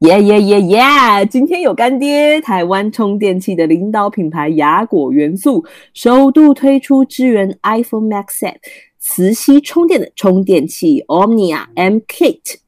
耶耶耶耶！今天有干爹，台湾充电器的领导品牌雅果元素首度推出支援 iPhone Max Set 磁吸充电的充电器 Omnia M Kit，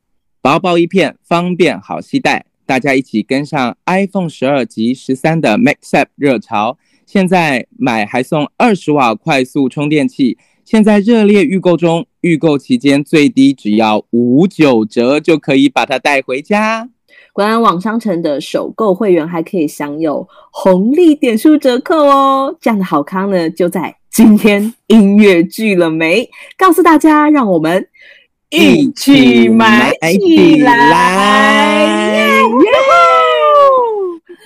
薄薄一片，方便好携带，大家一起跟上 iPhone 十二及十三的 Max Set 热潮。现在买还送二十瓦快速充电器，现在热烈预购中，预购期间最低只要五九折就可以把它带回家。官网商城的首购会员还可以享有红利点数折扣哦！这样的好康呢，就在今天音乐剧了没？告诉大家，让我们一起买起来！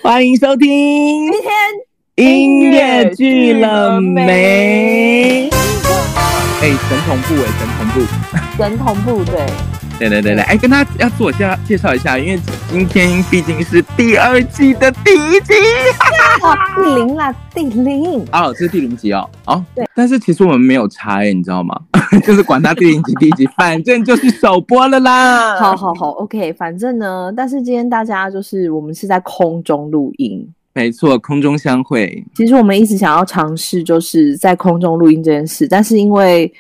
欢迎收听今天音乐剧了没？哎，神同步哎，神同步，神同步，对。对对对对，哎，跟大家要自我介绍介绍一下，因为今天毕竟是第二季的第一集，哈 哈第零啦，第零。哦，这是第零集哦，哦，对。但是其实我们没有拆，你知道吗？就是管他第零集第一集，反正就是首播了啦。好好好，OK，反正呢，但是今天大家就是我们是在空中录音，没错，空中相会。其实我们一直想要尝试就是在空中录音这件事，但是因为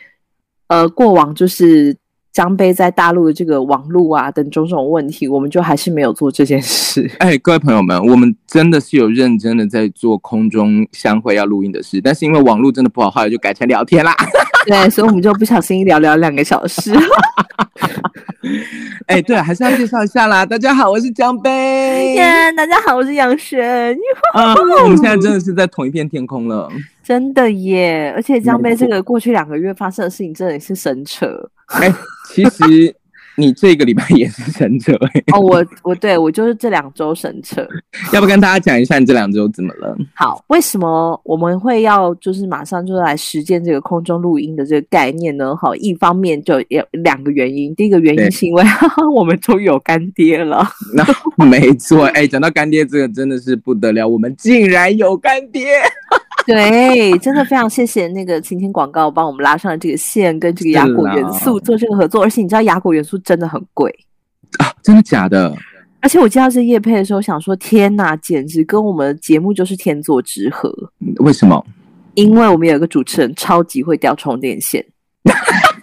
呃过往就是。姜杯在大陆的这个网路啊等种种问题，我们就还是没有做这件事。哎，各位朋友们，我们真的是有认真的在做空中相会要录音的事，但是因为网路真的不好，后来就改成聊天啦。对，所以我们就不小心聊聊两个小时。哎，对，还是要介绍一下啦。大家好，我是江杯。耶，大家好，我是杨璇。啊，我们现在真的是在同一片天空了。真的耶，而且江杯这个过去两个月发生的事情，真的是神扯。哎，其实你这个礼拜也是神扯哦。我我对我就是这两周神车，要不跟大家讲一下你这两周怎么了？好，为什么我们会要就是马上就来实践这个空中录音的这个概念呢？好，一方面就有两个原因，第一个原因是因为 我们终于有干爹了。那没错，哎，讲到干爹这个真的是不得了，我们竟然有干爹。对，真的非常谢谢那个晴天广告帮我们拉上了这个线，跟这个雅果元素做这个合作。而且你知道雅果元素真的很贵啊，真的假的？而且我接到这叶配的时候，想说天哪，简直跟我们的节目就是天作之合。为什么？因为我们有一个主持人超级会掉充电线。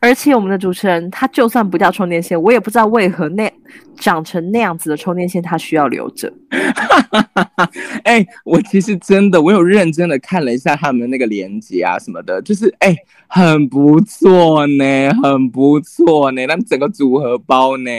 而且我们的主持人，他就算不掉充电线，我也不知道为何那长成那样子的充电线，他需要留着。哎、欸，我其实真的，我有认真的看了一下他们那个连接啊什么的，就是哎、欸，很不错呢，很不错呢，他们整个组合包呢。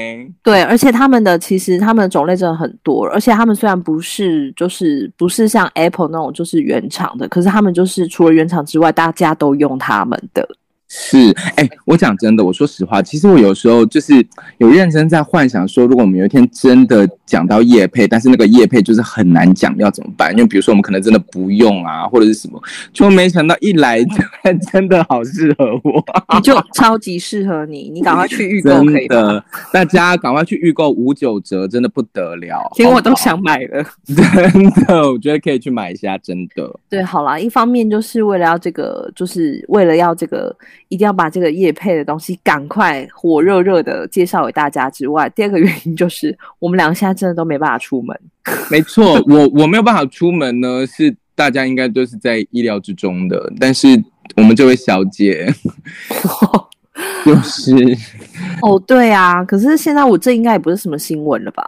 对，而且他们的其实他们的种类真的很多，而且他们虽然不是就是不是像 Apple 那种就是原厂的，可是他们就是除了原厂之外，大家都用他们的。是，哎、欸，我讲真的，我说实话，其实我有时候就是有认真在幻想说，如果我们有一天真的讲到叶配，但是那个叶配就是很难讲，要怎么办？因为比如说我们可能真的不用啊，或者是什么，就没想到一来就 真的好适合我，你就超级适合你，你赶快去预购可以的，大家赶快去预购五九折，真的不得了，连我都想买了，真的，我觉得可以去买一下，真的。对，好啦，一方面就是为了要这个，就是为了要这个。一定要把这个叶配的东西赶快火热热的介绍给大家之外，第二个原因就是我们两个现在真的都没办法出门。没错，我我没有办法出门呢，是大家应该都是在意料之中的。但是我们这位小姐，就是哦，对啊，可是现在我这应该也不是什么新闻了吧？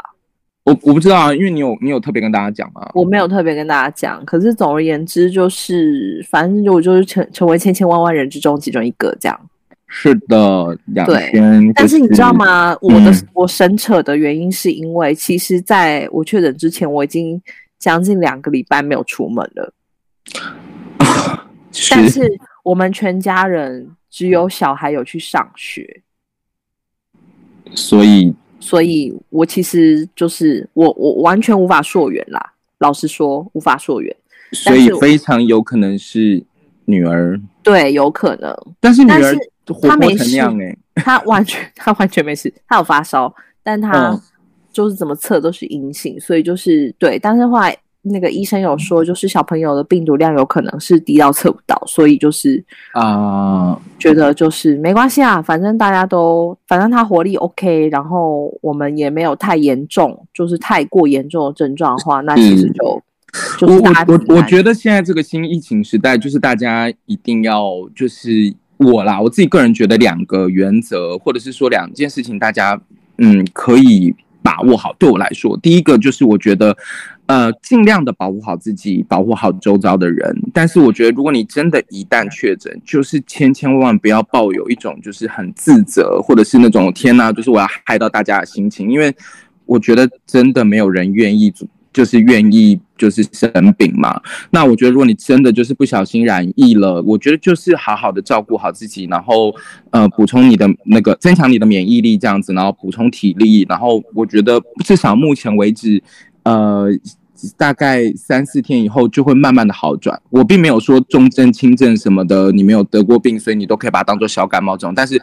我我不知道啊，因为你有你有特别跟大家讲吗？我没有特别跟大家讲，可是总而言之就是，反正就我就是成成为千千万万人之中其中一个这样。是的，对。就是、但是你知道吗？我的、嗯、我神扯的原因是因为，其实在我确诊之前，我已经将近两个礼拜没有出门了。是。但是我们全家人只有小孩有去上学，所以。所以我其实就是我，我完全无法溯源啦。老实说，无法溯源。所以非常有可能是女儿。对，有可能。但是女儿她没事，她完全 她完全没事。她有发烧，但她就是怎么测都是阴性，所以就是对。但是后来那个医生有说，就是小朋友的病毒量有可能是低到测不到，所以就是啊，觉得就是没关系啊，反正大家都反正他活力 OK，然后我们也没有太严重，就是太过严重的症状的话，那其实就、嗯、就是大我我我觉得现在这个新疫情时代，就是大家一定要就是我啦，我自己个人觉得两个原则，或者是说两件事情，大家嗯可以。把握好，对我来说，第一个就是我觉得，呃，尽量的保护好自己，保护好周遭的人。但是我觉得，如果你真的一旦确诊，就是千千万万不要抱有一种就是很自责，或者是那种天哪，就是我要害到大家的心情，因为我觉得真的没有人愿意。就是愿意就是生病嘛，那我觉得如果你真的就是不小心染疫了，我觉得就是好好的照顾好自己，然后呃补充你的那个增强你的免疫力这样子，然后补充体力，然后我觉得至少目前为止，呃。大概三四天以后就会慢慢的好转。我并没有说重症轻症什么的，你没有得过病，所以你都可以把它当做小感冒这种。但是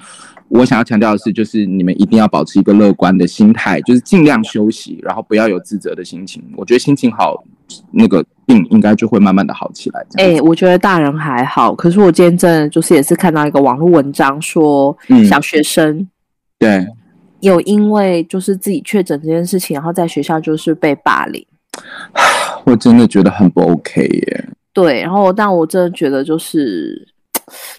我想要强调的是，就是你们一定要保持一个乐观的心态，就是尽量休息，然后不要有自责的心情。我觉得心情好，那个病应该就会慢慢的好起来。哎、欸，我觉得大人还好，可是我今天真的就是也是看到一个网络文章说，小学生、嗯、对有因为就是自己确诊这件事情，然后在学校就是被霸凌。我真的觉得很不 OK 耶。对，然后但我真的觉得就是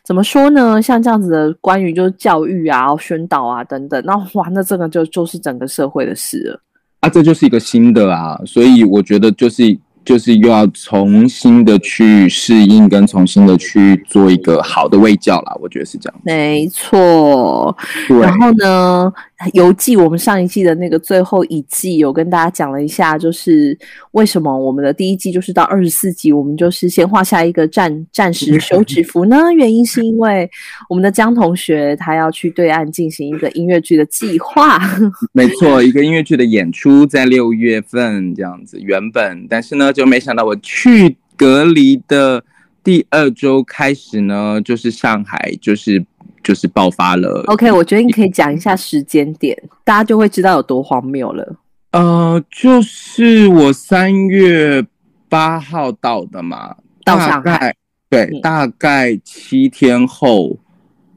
怎么说呢？像这样子的关于就是教育啊、宣导啊等等，那哇，那这个就就是整个社会的事了。啊，这就是一个新的啊，所以我觉得就是。就是又要重新的去适应，跟重新的去做一个好的卫教啦，我觉得是这样。没错。然后呢，游记我们上一季的那个最后一季有跟大家讲了一下，就是为什么我们的第一季就是到二十四集，我们就是先画下一个暂暂时休止符呢？原因是因为我们的江同学他要去对岸进行一个音乐剧的计划。没错，一个音乐剧的演出在六月份这样子，原本但是呢。就没想到我去隔离的第二周开始呢，就是上海就是就是爆发了。OK，我觉得你可以讲一下时间点，大家就会知道有多荒谬了。呃，就是我三月八号到的嘛，到上海，对，嗯，大概七天后，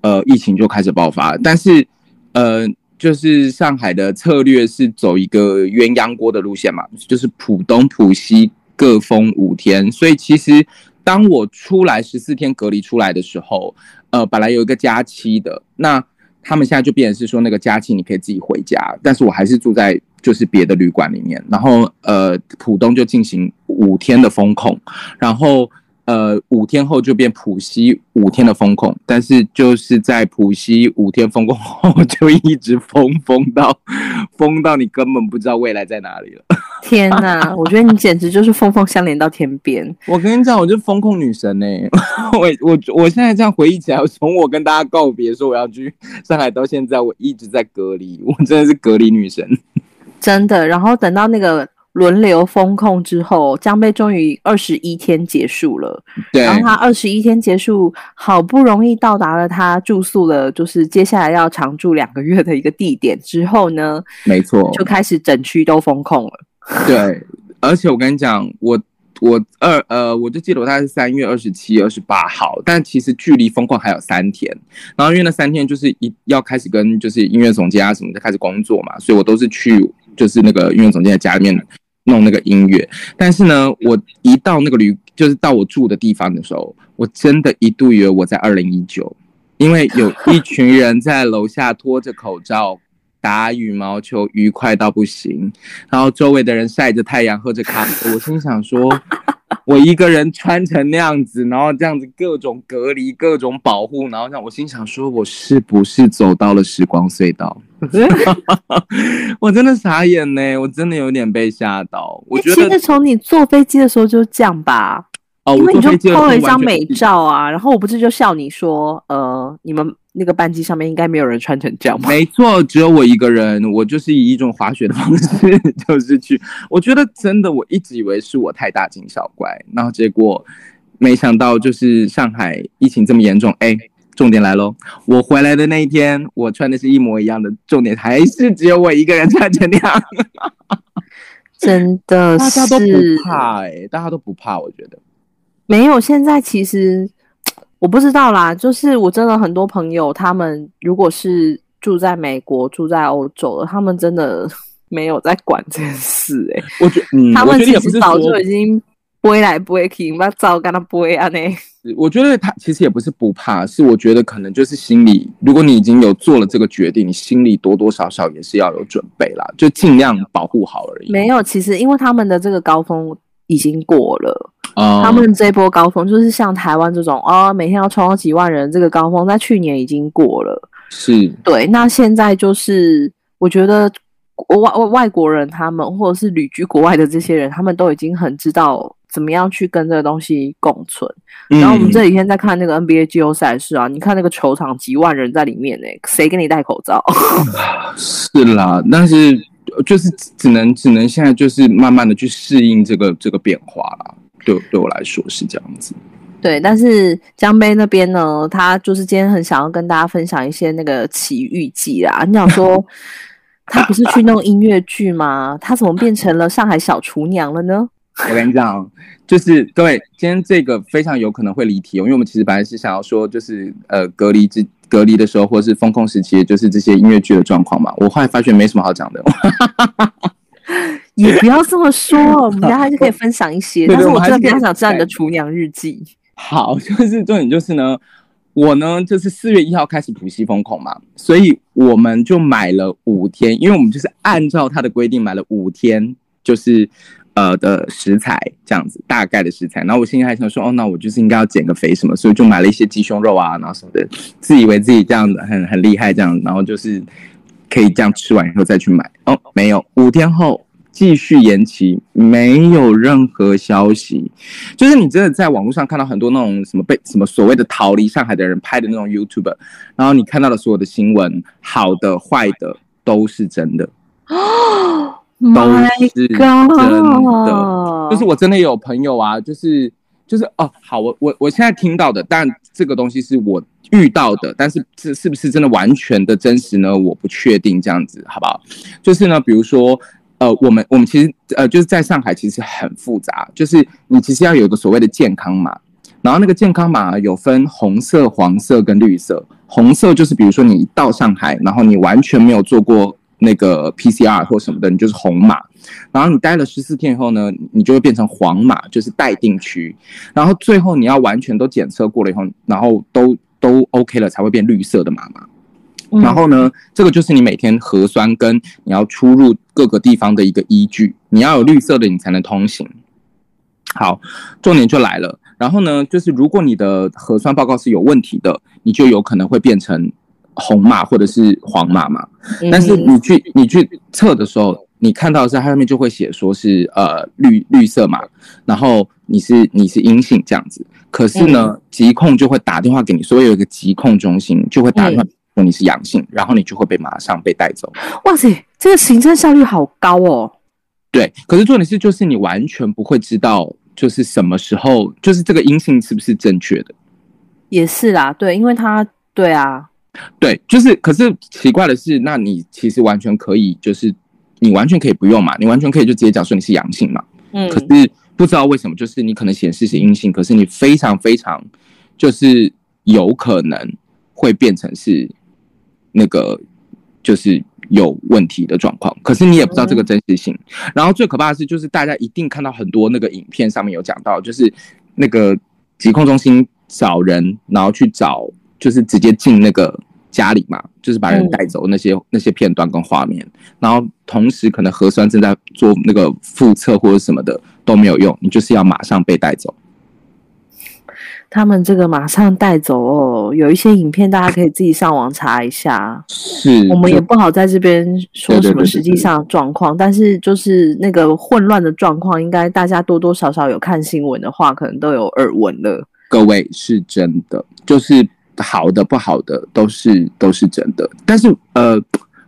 呃，疫情就开始爆发。但是，呃，就是上海的策略是走一个鸳鸯锅的路线嘛，就是浦东、浦西。各封五天，所以其实当我出来十四天隔离出来的时候，呃，本来有一个假期的，那他们现在就变成是说那个假期你可以自己回家，但是我还是住在就是别的旅馆里面，然后呃，浦东就进行五天的封控，然后。呃，五天后就变浦西五天的封控，但是就是在浦西五天封控后，就一直封封到封到你根本不知道未来在哪里了。天哪，我觉得你简直就是峰峰相连到天边。我跟你讲，我就是封控女神呢、欸。我我我现在这样回忆起来，从我跟大家告别说我要去上海到现在，我一直在隔离，我真的是隔离女神。真的，然后等到那个。轮流封控之后，江贝终于二十一天结束了。对，然后他二十一天结束，好不容易到达了他住宿的，就是接下来要常住两个月的一个地点之后呢，没错，就开始整区都封控了。对，而且我跟你讲，我我二呃，我就记得我大概是三月二十七、二十八号，但其实距离封控还有三天。然后因为那三天就是一要开始跟就是音乐总监啊什么的开始工作嘛，所以我都是去就是那个音乐总监的家里面。弄那个音乐，但是呢，我一到那个旅，就是到我住的地方的时候，我真的一度以为我在二零一九，因为有一群人在楼下脱着口罩 打羽毛球，愉快到不行，然后周围的人晒着太阳，喝着咖啡，我心想说。我一个人穿成那样子，然后这样子各种隔离、各种保护，然后让我心想说，我是不是走到了时光隧道？我真的傻眼呢，我真的有点被吓到。我觉得从你坐飞机的时候就这样吧。哦，因为你就 PO 了一张美照啊，然后我不是就笑你说，呃，你们那个班机上面应该没有人穿成这样吧？没错，只有我一个人，我就是以一种滑雪的方式，就是去。我觉得真的，我一直以为是我太大惊小怪，然后结果没想到就是上海疫情这么严重。哎，重点来喽，我回来的那一天，我穿的是一模一样的，重点还是只有我一个人穿成那样。真的是 大家都不怕哎、欸，大家都不怕，我觉得没有。现在其实我不知道啦，就是我真的很多朋友，他们如果是住在美国、住在欧洲的，他们真的 没有在管这件事哎、欸。我觉得，嗯，他们其实早就已经不会来不会去，那早跟他不会啊呢。我觉得他其实也不是不怕，是我觉得可能就是心里，如果你已经有做了这个决定，你心里多多少少也是要有准备啦，就尽量保护好而已。没有，其实因为他们的这个高峰已经过了，哦、他们这波高峰就是像台湾这种哦，每天要冲到几万人这个高峰，在去年已经过了。是，对，那现在就是我觉得外外外国人他们或者是旅居国外的这些人，他们都已经很知道。怎么样去跟这个东西共存？然后我们这几天在看那个 NBA 季后赛事啊，你看那个球场几万人在里面呢，谁给你戴口罩？是啦，但是就是只能只能现在就是慢慢的去适应这个这个变化啦。对对我来说是这样子。对，但是江杯那边呢，他就是今天很想要跟大家分享一些那个奇遇记啦。你想说 他不是去弄音乐剧吗？他怎么变成了上海小厨娘了呢？我跟你讲，就是各位，今天这个非常有可能会离题哦，因为我们其实本来是想要说，就是呃，隔离之隔离的时候，或者是封控时期，就是这些音乐剧的状况嘛。我后来发觉没什么好讲的，也不要这么说，我们大家还是可以分享一些。但是我真的非常想知道你的厨娘日记。好，就是重点就是呢，我呢就是四月一号开始浦西风控嘛，所以我们就买了五天，因为我们就是按照他的规定买了五天，就是。呃的食材这样子，大概的食材，然后我心里还想说，哦，那我就是应该要减个肥什么，所以就买了一些鸡胸肉啊，然后什么的，自以为自己这样子很很厉害这样，然后就是可以这样吃完以后再去买。哦，没有，五天后继续延期，没有任何消息。就是你真的在网络上看到很多那种什么被什么所谓的逃离上海的人拍的那种 YouTuber，然后你看到的所有的新闻，好的坏的都是真的。哦。都是真的，就是我真的有朋友啊，就是就是哦，好，我我我现在听到的，但这个东西是我遇到的，但是这是不是真的完全的真实呢？我不确定，这样子好不好？就是呢，比如说，呃，我们我们其实呃，就是在上海其实很复杂，就是你其实要有个所谓的健康码，然后那个健康码有分红色、黄色跟绿色，红色就是比如说你到上海，然后你完全没有做过。那个 PCR 或什么的，你就是红码，然后你待了十四天以后呢，你就会变成黄码，就是待定区，然后最后你要完全都检测过了以后，然后都都 OK 了，才会变绿色的码嘛。码。然后呢，这个就是你每天核酸跟你要出入各个地方的一个依据，你要有绿色的，你才能通行。好，重点就来了，然后呢，就是如果你的核酸报告是有问题的，你就有可能会变成。红码或者是黄码嘛，但是你去你去测的时候，你看到的是它上面就会写说是呃绿绿色码，然后你是你是阴性这样子。可是呢，疾控就会打电话给你，所以有一个疾控中心就会打电话说你是阳性，然后你就会被马上被带走。哇塞，这个行政效率好高哦。对，可是重点是就是你完全不会知道就是什么时候就是这个阴性是不是正确的。也是啦，对，因为他对啊。对，就是，可是奇怪的是，那你其实完全可以，就是你完全可以不用嘛，你完全可以就直接讲说你是阳性嘛。嗯。可是不知道为什么，就是你可能显示是阴性，可是你非常非常就是有可能会变成是那个就是有问题的状况，可是你也不知道这个真实性。然后最可怕的是，就是大家一定看到很多那个影片上面有讲到，就是那个疾控中心找人，然后去找。就是直接进那个家里嘛，就是把人带走那些、嗯、那些片段跟画面，然后同时可能核酸正在做那个复测或者什么的都没有用，你就是要马上被带走。他们这个马上带走哦，有一些影片大家可以自己上网查一下。是，我们也不好在这边说什么实际上的状况，但是就是那个混乱的状况，应该大家多多少少有看新闻的话，可能都有耳闻了。各位是真的，就是。好的不好的都是都是真的，但是呃，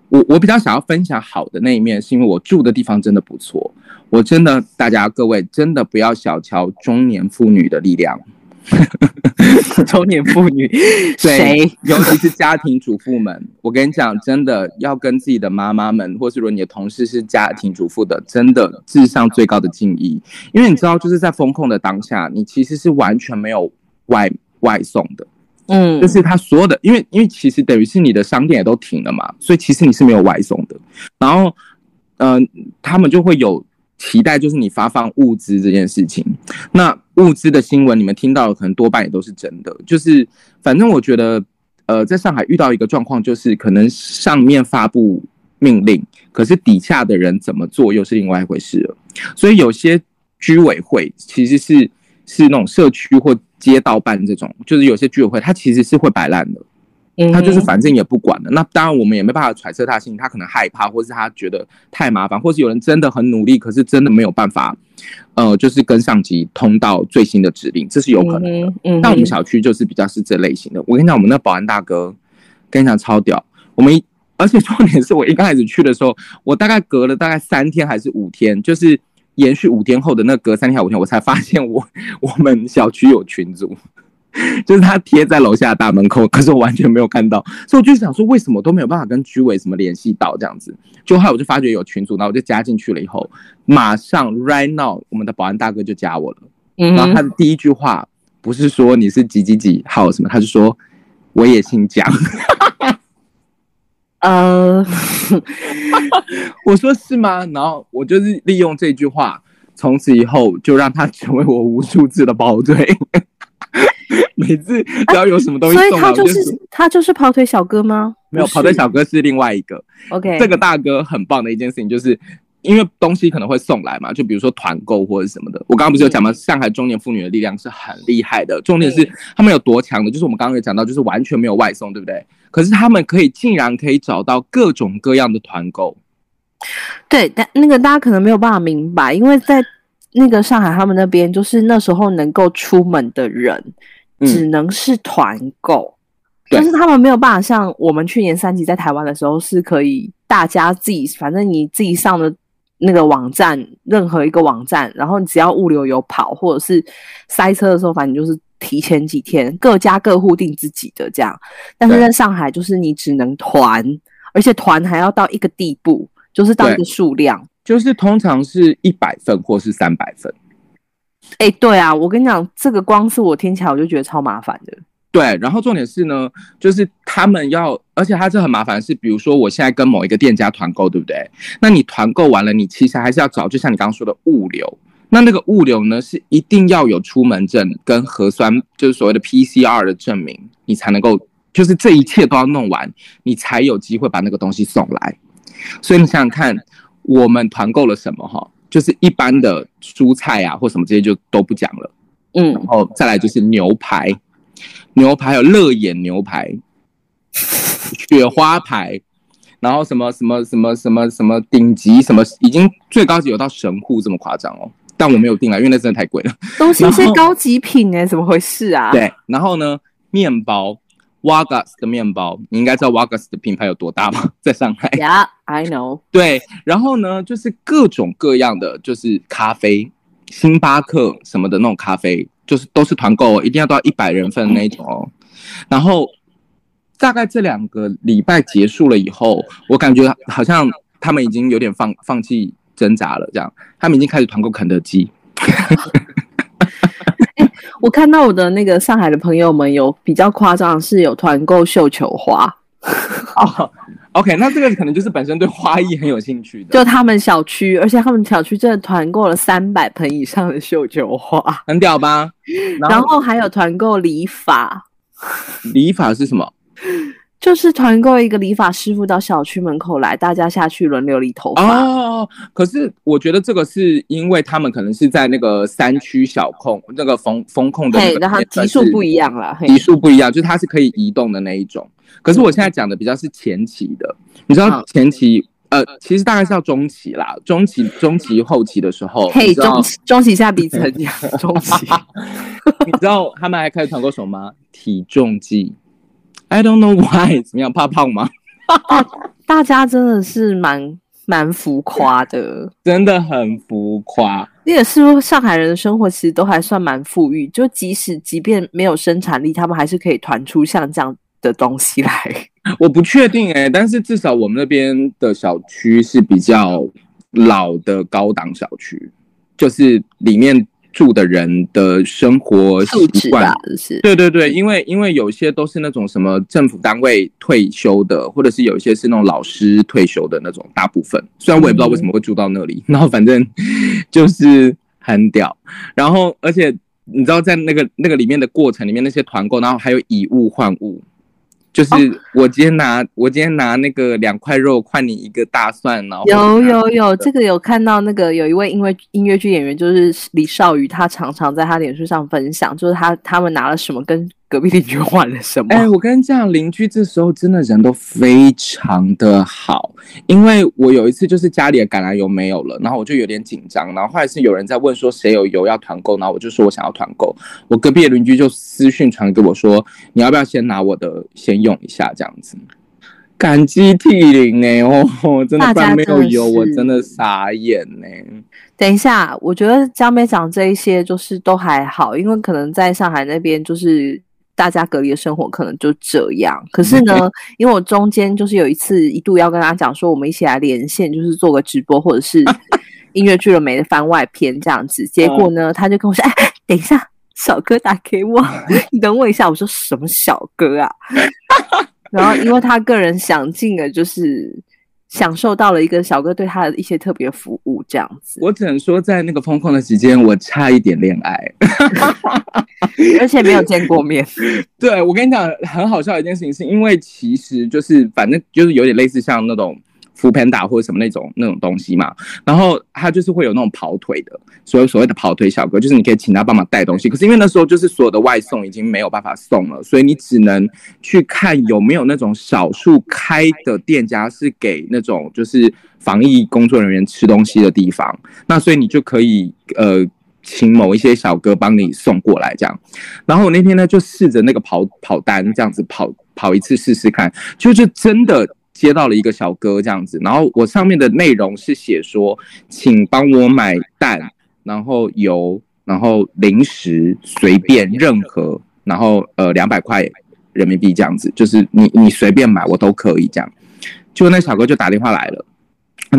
我我比较想要分享好的那一面，是因为我住的地方真的不错。我真的，大家各位真的不要小瞧中年妇女的力量，中年妇女，谁？尤其是家庭主妇们，我跟你讲，真的要跟自己的妈妈们，或是如果你的同事是家庭主妇的，真的致上最高的敬意。因为你知道，就是在风控的当下，你其实是完全没有外外送的。嗯，就是他所有的，因为因为其实等于是你的商店也都停了嘛，所以其实你是没有外送的。然后，嗯、呃，他们就会有期待，就是你发放物资这件事情。那物资的新闻你们听到的可能多半也都是真的。就是反正我觉得，呃，在上海遇到一个状况，就是可能上面发布命令，可是底下的人怎么做又是另外一回事了。所以有些居委会其实是是那种社区或。街道办这种，就是有些居委会，它其实是会摆烂的，他就是反正也不管了。那当然，我们也没办法揣测他心情，他可能害怕，或是他觉得太麻烦，或是有人真的很努力，可是真的没有办法，呃，就是跟上级通到最新的指令，这是有可能的。但我们小区就是比较是这类型的。我跟你讲，我们那保安大哥，跟你讲超屌。我们一，而且重点是我一刚开始去的时候，我大概隔了大概三天还是五天，就是。延续五天后的那隔三天五天，我才发现我我们小区有群组，就是他贴在楼下的大门口，可是我完全没有看到，所以我就想说，为什么都没有办法跟居委什么联系到这样子？就后来我就发觉有群组，然后我就加进去了，以后马上 right now 我们的保安大哥就加我了，然后他的第一句话不是说你是几几几号什么，他就说我也姓蒋。呃，我说是吗？然后我就是利用这句话，从此以后就让他成为我无数次的跑腿。每次只要有什么东西所以他就是他就是跑腿小哥吗？没有，跑腿小哥是另外一个。OK，这个大哥很棒的一件事情就是。因为东西可能会送来嘛，就比如说团购或者什么的。我刚刚不是有讲吗？上海中年妇女的力量是很厉害的，重点是他们有多强的，就是我们刚刚有讲到，就是完全没有外送，对不对？可是他们可以竟然可以找到各种各样的团购。对，但那个大家可能没有办法明白，因为在那个上海他们那边，就是那时候能够出门的人只能是团购，但是他们没有办法像我们去年三级在台湾的时候是可以大家自己，反正你自己上的。那个网站，任何一个网站，然后你只要物流有跑，或者是塞车的时候，反正就是提前几天，各家各户订自己的这样。但是在上海，就是你只能团，而且团还要到一个地步，就是到一个数量，就是通常是一百份或是三百份。哎，对啊，我跟你讲，这个光是我听起来我就觉得超麻烦的。对，然后重点是呢，就是他们要，而且他是很麻烦，是比如说我现在跟某一个店家团购，对不对？那你团购完了，你其实还是要找，就像你刚刚说的物流。那那个物流呢，是一定要有出门证跟核酸，就是所谓的 PCR 的证明，你才能够，就是这一切都要弄完，你才有机会把那个东西送来。所以你想想看，我们团购了什么哈？就是一般的蔬菜啊，或什么这些就都不讲了。嗯，然后再来就是牛排。牛排有乐眼牛排、雪花排，然后什么什么什么什么什么顶级什么，已经最高级有到神户这么夸张哦，但我没有订啊，因为那真的太贵了。东西是高级品哎，怎么回事啊？对，然后呢，面包，Wagas 的面包，你应该知道 Wagas 的品牌有多大吗？在上海。Yeah, I know。对，然后呢，就是各种各样的，就是咖啡，星巴克什么的那种咖啡。就是都是团购，一定要到一百人份的那种哦。然后大概这两个礼拜结束了以后，我感觉好像他们已经有点放放弃挣扎了，这样他们已经开始团购肯德基。欸，我看到我的那个上海的朋友们有比较夸张，是有团购绣球花。哦。OK，那这个可能就是本身对花艺很有兴趣的，就他们小区，而且他们小区真的团购了三百盆以上的绣球花，很屌吧？然后，然后还有团购理发，理发是什么？就是团购一个理发师傅到小区门口来，大家下去轮流理头发。哦，可是我觉得这个是因为他们可能是在那个山区小控那个风风控的，对，然后级数不一样了，级数不一样，就是它是可以移动的那一种。可是我现在讲的比较是前期的，你知道前期呃，其实大概是要中期啦，中期、中期后期的时候，嘿，中期中期下彼此很讲中期，你知道他们还开始团购什么吗？体重计，I don't know why，怎么样？怕胖吗？大家真的是蛮蛮浮夸的，真的很浮夸。也是说，上海人的生活其实都还算蛮富裕，就即使即便没有生产力，他们还是可以团出像这样的东西来。我不确定哎、欸，但是至少我们那边的小区是比较老的高档小区，就是里面。住的人的生活习惯是，对对对，因为因为有些都是那种什么政府单位退休的，或者是有一些是那种老师退休的那种，大部分。虽然我也不知道为什么会住到那里，嗯、然后反正就是很屌。然后而且你知道，在那个那个里面的过程里面，那些团购，然后还有以物换物。就是我今天拿、哦、我今天拿那个两块肉换你一个大蒜，然后有有有这个有看到那个有一位因为音乐剧演员，就是李少宇，他常常在他脸书上分享，就是他他们拿了什么跟。隔壁邻居换了什么？哎、欸，我跟你讲，邻居这时候真的人都非常的好，因为我有一次就是家里的橄榄油没有了，然后我就有点紧张，然后后来是有人在问说谁有油要团购，然后我就说我想要团购，我隔壁的邻居就私讯传给我说，你要不要先拿我的先用一下这样子，感激涕零哎哦，真的不然没有油我真的傻眼呢。等一下，我觉得江美讲这一些就是都还好，因为可能在上海那边就是。大家隔离的生活可能就这样，可是呢，因为我中间就是有一次一度要跟他讲说，我们一起来连线，就是做个直播，或者是 音乐剧了没的番外篇这样子。结果呢，他就跟我说：“哎，等一下，小哥打给我，你等我一下。”我说：“什么小哥啊？” 然后因为他个人想尽了，就是。享受到了一个小哥对他的一些特别服务，这样子。我只能说，在那个疯狂的时间，我差一点恋爱，而且没有见过面。对，我跟你讲，很好笑的一件事情，是因为其实就是反正就是有点类似像那种。扶贫打或者什么那种那种东西嘛，然后他就是会有那种跑腿的，所谓所谓的跑腿小哥，就是你可以请他帮忙带东西。可是因为那时候就是所有的外送已经没有办法送了，所以你只能去看有没有那种少数开的店家是给那种就是防疫工作人员吃东西的地方。那所以你就可以呃请某一些小哥帮你送过来这样。然后我那天呢就试着那个跑跑单这样子跑跑一次试试看，就是真的。接到了一个小哥这样子，然后我上面的内容是写说，请帮我买蛋，然后油，然后零食，随便任何，然后呃两百块人民币这样子，就是你你随便买我都可以这样。就那小哥就打电话来了，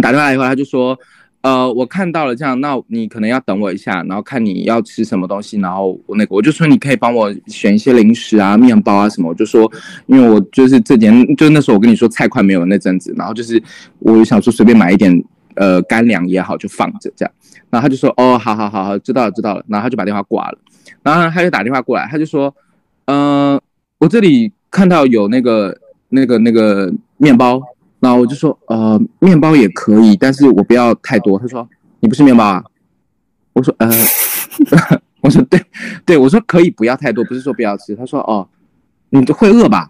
打电话来以后他就说。呃，我看到了这样，那你可能要等我一下，然后看你要吃什么东西，然后我那个我就说你可以帮我选一些零食啊、面包啊什么，我就说，因为我就是这点，就那时候我跟你说菜快没有那阵子，然后就是我想说随便买一点呃干粮也好，就放着这样，然后他就说哦，好好好好，知道了知道了，然后他就把电话挂了，然后他就打电话过来，他就说，呃，我这里看到有那个那个那个面包。然后我就说，呃，面包也可以，但是我不要太多。他说，你不是面包啊？我说，呃，我说对，对，我说可以不要太多，不是说不要吃。他说，哦，你会饿吧？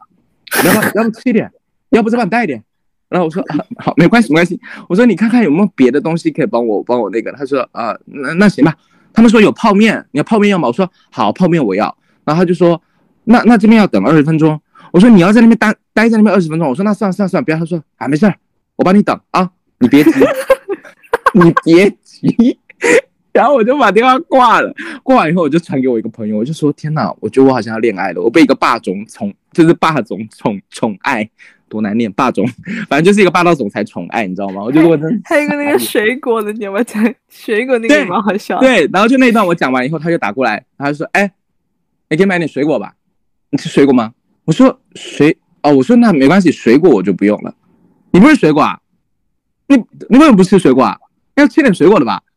要不要不吃一点？要不再帮你带一点？然后我说，好，没关系，没关系。我说你看看有没有别的东西可以帮我帮我那个。他说，啊，那那行吧。他们说有泡面，你要泡面要吗？我说好，泡面我要。然后他就说，那那这边要等二十分钟。我说你要在那边待待在那边二十分钟。我说那算了算了算了，不要。他说啊，没事儿，我帮你等啊，你别急，你别急。然后我就把电话挂了。挂完以后，我就传给我一个朋友，我就说天哪，我觉得我好像要恋爱了，我被一个霸总宠，就是霸总宠宠爱，多难念，霸总，反正就是一个霸道总裁宠爱，你知道吗？我觉得我真。还有一个那个水果的，你有没有讲？水果那个蛮好笑。对，然后就那一段我讲完以后，他就打过来，他就说，哎，你可以买点水果吧？你吃水果吗？我说水哦，我说那没关系，水果我就不用了。你不是水果啊？你你为什么不吃水果啊？要吃点水果的吧？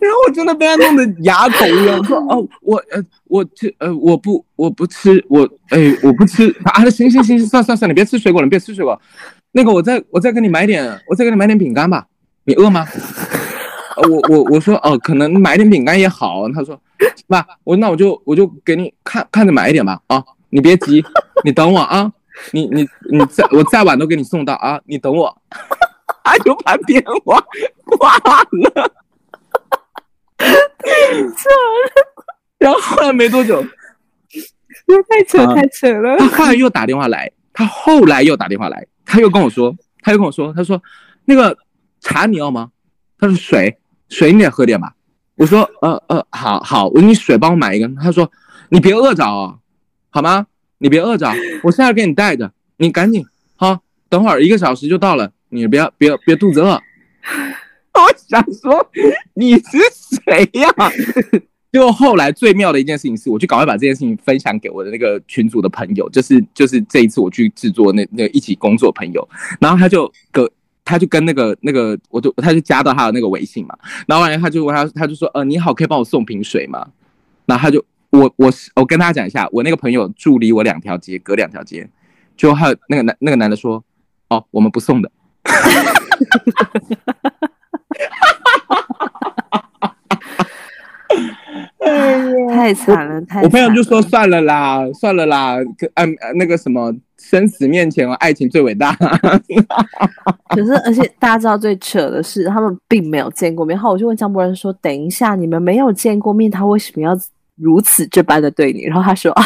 然后我真的被他弄得哑口无言。我说哦，我呃我吃呃我不我不吃我哎我不吃啊，行行行，算算算，你别吃水果了，你别吃水果。那个我再我再给你买点，我再给你买点饼干吧。你饿吗？我我我说哦，可能买点饼干也好。他说，爸，我那我就我就给你看看着买一点吧啊，你别急，你等我啊，你你你再我再晚都给你送到啊，你等我，他就把电话挂了，太扯了。然后后来没多久，太扯太扯了。他后来又打电话来，他后来又打电话来，他又跟我说，他又跟我说，他说那个茶你要吗？他说水水你也喝点吧。我说呃呃好好，我说你水帮我买一个。他说你别饿着啊，好吗？你别饿着，我现在给你带着，你赶紧好，等会儿一个小时就到了，你别别别肚子饿。我想说你是谁呀？就后来最妙的一件事情是，我就赶快把这件事情分享给我的那个群组的朋友，就是就是这一次我去制作那那一起工作朋友，然后他就跟他就跟那个那个我就他就加到他的那个微信嘛，然后完了他就问他他就说呃你好，可以帮我送瓶水吗？然后他就我我我跟大家讲一下，我那个朋友住离我两条街，隔两条街，就还有那个男那个男的说哦我们不送的。太惨了，太惨了！我朋友就说算了啦，算了啦，按那个什么，生死面前爱情最伟大。可是，而且大家知道最扯的是，他们并没有见过面。然后我就问张博仁说：“等一下，你们没有见过面，他为什么要如此这般的对你？”然后他说：“ 啊。”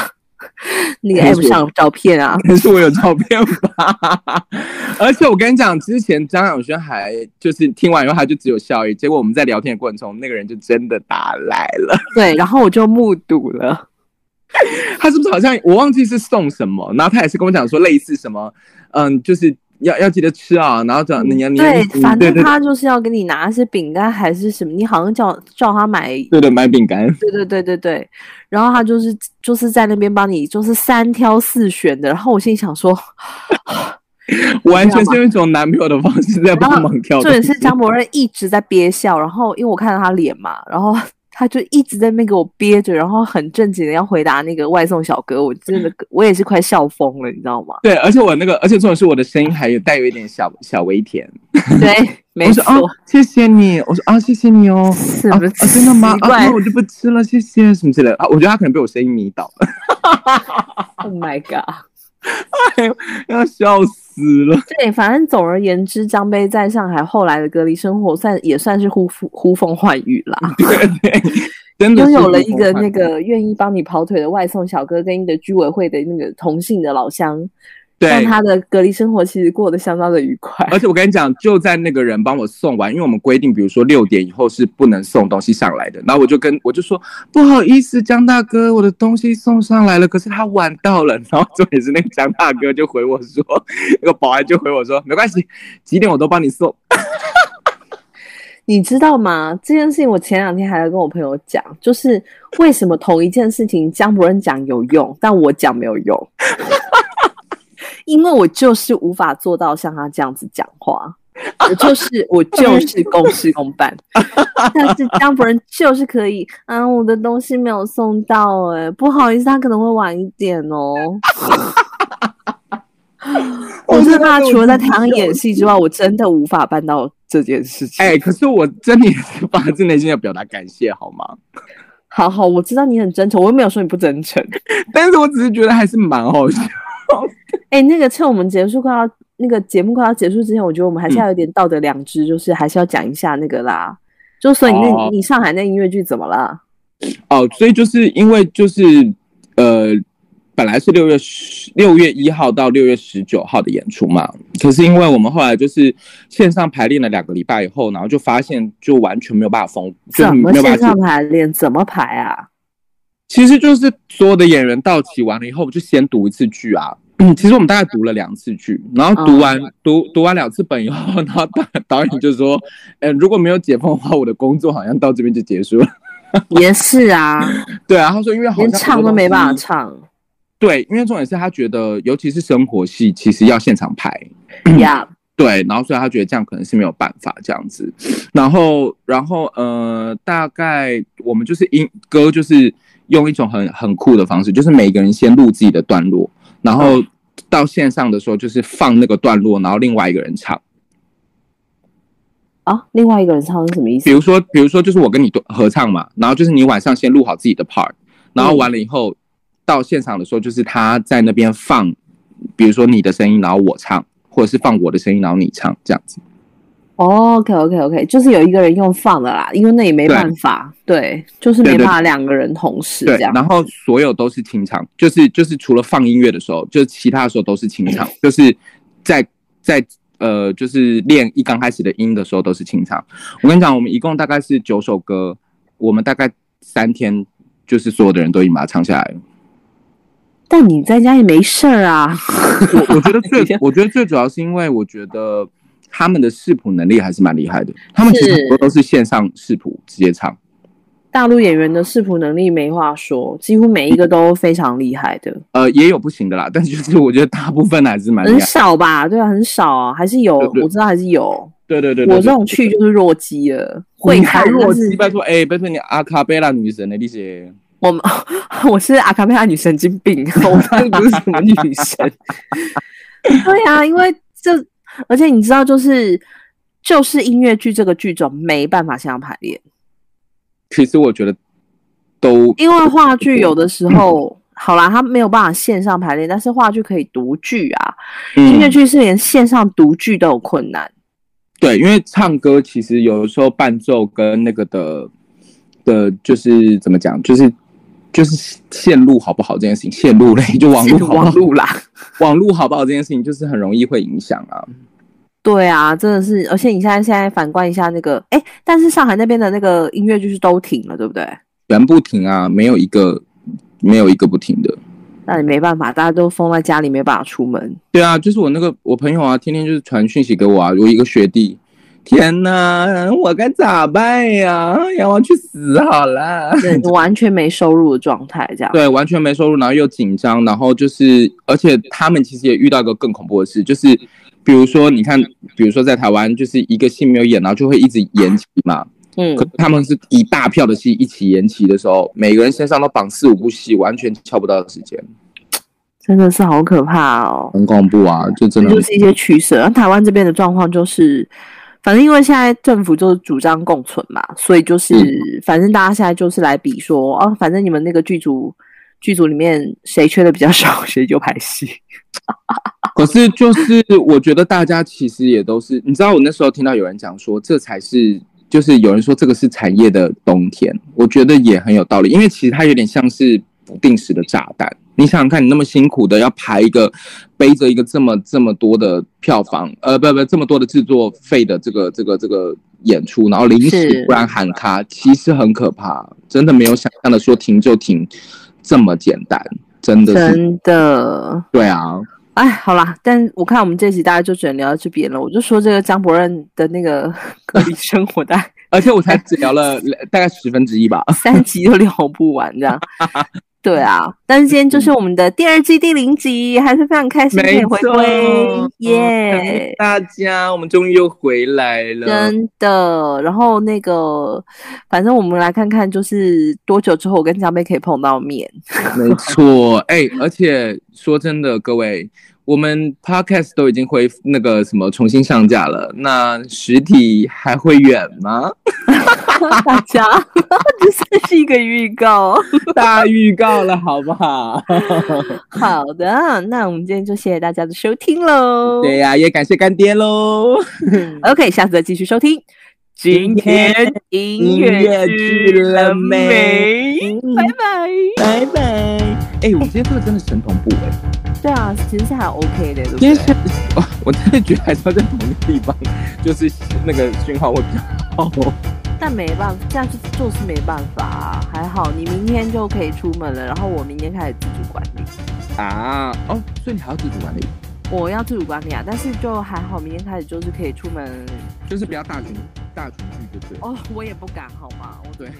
你 M 上有照片啊？可是我有照片吧？而且我跟你讲，之前张小轩还就是听完以后，他就只有笑意。结果我们在聊天的过程中，那个人就真的打来了。对，然后我就目睹了。他是不是好像我忘记是送什么？然后他也是跟我讲说类似什么，嗯，就是。要要记得吃啊，然后这样你要你对，反正他就是要给你拿一些饼干还是什么，你好像叫叫他买，对对，买饼干，对对对对对，然后他就是就是在那边帮你就是三挑四选的，然后我心里想说，完全是用一种男朋友的方式在帮忙挑，重点是张博仁一直在憋笑，然后因为我看到他脸嘛，然后。他就一直在那边给我憋着，然后很正经的要回答那个外送小哥，我真的 我也是快笑疯了，你知道吗？对，而且我那个，而且重点是我的声音还有带有一点小小微甜。对，没错。哦，谢谢你。我说啊，谢谢你哦。是不是？啊，真的吗？啊，那我就不吃了，谢谢什么之类的啊。我觉得他可能被我声音迷倒了。Oh my god！哎呦，要笑死了。对，反正总而言之，张杯在上海后来的隔离生活算也算是呼呼风唤雨啦。对对，真的拥有了一个那个愿意帮你跑腿的外送小哥，跟一个居委会的那个同姓的老乡。对，但他的隔离生活其实过得相当的愉快，而且我跟你讲，就在那个人帮我送完，因为我们规定，比如说六点以后是不能送东西上来的，然后我就跟我就说不好意思，江大哥，我的东西送上来了，可是他晚到了，然后重点是那个江大哥就回我说，那个保安就回我说没关系，几点我都帮你送。你知道吗？这件事情我前两天还在跟我朋友讲，就是为什么同一件事情江伯仁讲有用，但我讲没有用。因为我就是无法做到像他这样子讲话，我就是我就是公事公办，但是江夫人就是可以啊，我的东西没有送到，欸，哎，不好意思，他可能会晚一点哦。我是怕除了在台上演戏之外，我真的无法办到这件事情。哎，可是我真的发自内心的表达感谢，好吗？好好，我知道你很真诚，我又没有说你不真诚，但是我只是觉得还是蛮好笑。哎、欸，那个趁我们结束快要那个节目快要结束之前，我觉得我们还是要有点道德良知，嗯、就是还是要讲一下那个啦。就所以你那，哦、你上海那音乐剧怎么了？哦，所以就是因为就是呃，本来是六月十六月一号到六月十九号的演出嘛，可是因为我们后来就是线上排练了两个礼拜以后，然后就发现就完全没有办法封，怎么线上排练？怎么排啊？其实就是所有的演员到齐完了以后，我就先读一次剧啊。嗯，其实我们大概读了两次剧，然后读完、oh. 读读完两次本以后，然后导导演就说：“呃，如果没有解封的话，我的工作好像到这边就结束了。”也是啊，对啊，他说因为好像连唱都没办法唱。对，因为重点是他觉得，尤其是生活戏，其实要现场拍。呀，Yeah. 对，然后所以他觉得这样可能是没有办法这样子。然后，然后呃，大概我们就是音歌就是。用一种很很酷的方式，就是每个人先录自己的段落，然后到线上的时候就是放那个段落，然后另外一个人唱。啊，另外一个人唱是什么意思？比如说，比如说就是我跟你合唱嘛，然后就是你晚上先录好自己的 part，然后完了以后、嗯、到现场的时候，就是他在那边放，比如说你的声音，然后我唱，或者是放我的声音，然后你唱，这样子。Oh, OK OK OK，就是有一个人用放的啦，因为那也没办法，对，对，就是没办法两个人同时这样。对，然后所有都是清唱，就是就是除了放音乐的时候，就其他的时候都是清唱，就是在在呃，就是练一刚开始的音的时候都是清唱。我跟你讲，我们一共大概是九首歌，我们大概三天就是所有的人都已经把它唱下来了。但你在家也没事儿啊。我我觉得最 我觉得最主要是因为我觉得他们的视谱能力还是蛮厉害的，他们其实很多都是线上视谱直接唱。大陆演员的视谱能力没话说，几乎每一个都非常厉害的。呃，也有不行的啦，但就是我觉得大部分还是蛮。很少吧？对啊，很少啊，还是有，我知道还是有。对对对，对，我这种去就是弱鸡了，会看弱鸡。拜托，哎，拜托你阿卡贝拉女神的那些，我们 我是阿卡贝拉女神经病，我不是什么女神。对啊，因为这，而且你知道，就是就是音乐剧这个剧种没办法线上排练。其实我觉得都因为话剧有的时候、嗯、好啦，他没有办法线上排练，但是话剧可以读剧啊。嗯、音乐剧是连线上读剧都有困难。对，因为唱歌其实有的时候伴奏跟那个的的，就是怎么讲，就是就是线路好不好这件事情，线路类 就网路网路啦，网路好不好这件事情，就是很容易会影响啊。对啊，真的是，而且你现在现在反观一下那个，哎，但是上海那边的那个音乐就是都停了，对不对？全部停啊，没有一个没有一个不停的。那你没办法，大家都封在家里，没办法出门。对啊，就是我那个我朋友啊，天天就是传讯息给我啊，我一个学弟，天哪，我该咋办呀？要我去死好了，完全没收入的状态，这样。对，完全没收入，然后又紧张，然后就是，而且他们其实也遇到一个更恐怖的事，就是。比如说，你看，比如说在台湾，就是一个戏没有演，然后就会一直延期嘛。嗯，可他们是一大票的戏一起延期的时候，每个人身上都绑四五部戏，完全敲不到时间，真的是好可怕哦，很恐怖啊，就真的就是一些取舍。而台湾这边的状况就是，反正因为现在政府就是主张共存嘛，所以就是、嗯、反正大家现在就是来比说，哦，反正你们那个剧组剧组里面谁缺的比较少，谁就排戏。可是，就是我觉得大家其实也都是，你知道，我那时候听到有人讲说，这才是，就是有人说这个是产业的冬天，我觉得也很有道理，因为其实它有点像是不定时的炸弹。你想想看，你那么辛苦的要排一个，背着一个这么这么多的票房，呃，不不，这么多的制作费的这个这个这个演出，然后临时突然喊卡，其实很可怕，真的没有想象的说停就停这么简单，真的是真的，对啊。哎，好啦，但我看我们这集大家就只能聊到这边了。我就说这个张博任的那个 隔离生活的，而且我才只聊了大概十分之一吧，三集都聊不完这样。对啊，但是今天就是我们的第二季第零集，还是非常开心可以回归，耶！大家，我们终于又回来了，真的。然后那个，反正我们来看看，就是多久之后我跟江妹可以碰到面？没错，哎、欸，而且说真的，各位。我们 podcast 都已经恢复那个什么重新上架了，那实体还会远吗？大家，这算是一个预告，大预告了，好不好？好的，那我们今天就谢谢大家的收听喽。对呀、啊，也感谢干爹喽。OK，下次再继续收听。今天音乐剧了没？拜拜，拜拜。哎，我们今天这个真的神同步哎、欸。对啊，其实是还 OK 的，对不对？我我真的觉得还是要在同一个地方，就是那个讯号会比较好。但没办法，这样就就是没办法啊。还好你明天就可以出门了，然后我明天开始自主管理。啊，哦，所以你还要自主管理？我要自主管理啊，但是就还好，明天开始就是可以出门，就是不要大群。大群聚，对不对？哦，我也不敢，好吗？我对。